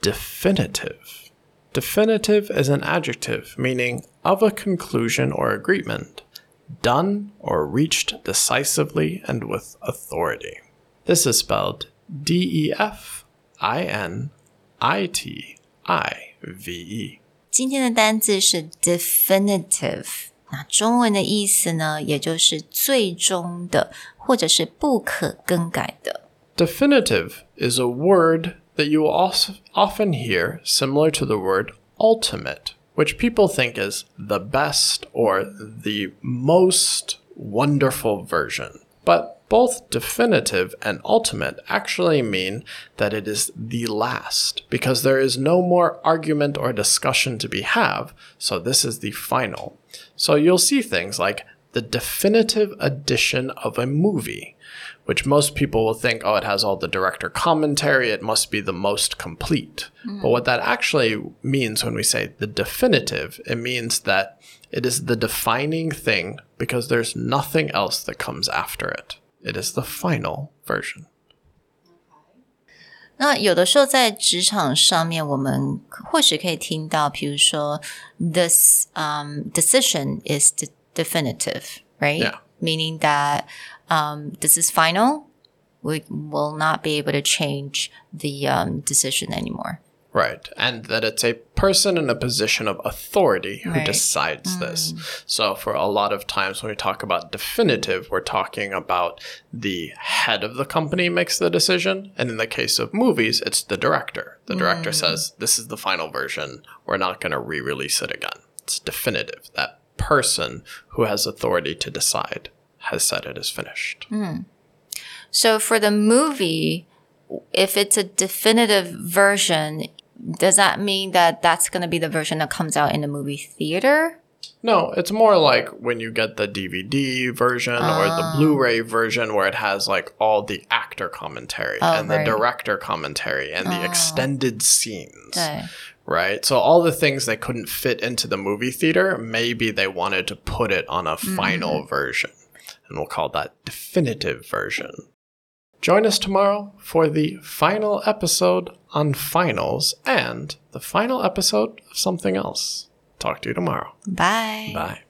definitive. Definitive is an adjective meaning of a conclusion or agreement, done or reached decisively and with authority. This is spelled D E F I N I T I V E. 今天的单字是 definitive，那中文的意思呢，也就是最终的，或者是不可更改的。 Definitive is a word that you will also often hear similar to the word ultimate, which people think is the best or the most wonderful version. But both definitive and ultimate actually mean that it is the last because there is no more argument or discussion to be have, so this is the final. So you'll see things like the definitive edition of a movie which most people will think, oh, it has all the director commentary, it must be the most complete. But what that actually means when we say the definitive, it means that it is the defining thing because there's nothing else that comes after it. It is the final version. 那有的时候在职场上面，我们或许可以听到，比如说，this um decision is de- definitive, right? Yeah. Meaning that um this is final. We will not be able to change the um, decision anymore. Right. And that it's a person in a position of authority who Right. decides this. So, for a lot of times when we talk about definitive, we're talking about the head of the company makes the decision. And in the case of movies, it's the director. The director says, This is the final version. We're not going to re release it again. It's definitive. That person who has authority to decide has said it is finished. Hmm. So for the movie, if it's a definitive version, does that mean that that's going to be the version that comes out in the movie theater? No, it's more like when you get the DVD version or the ah. Blu-ray version where it has like all the actor commentary oh, and the director commentary and the ah. extended scenes. 对。Right? So all the things they couldn't fit into the movie theater, maybe they wanted to put it on a mm-hmm. final version. And we'll call that definitive version. Join us tomorrow for the final episode on finals and the final episode of something else. Talk to you tomorrow. Bye. Bye.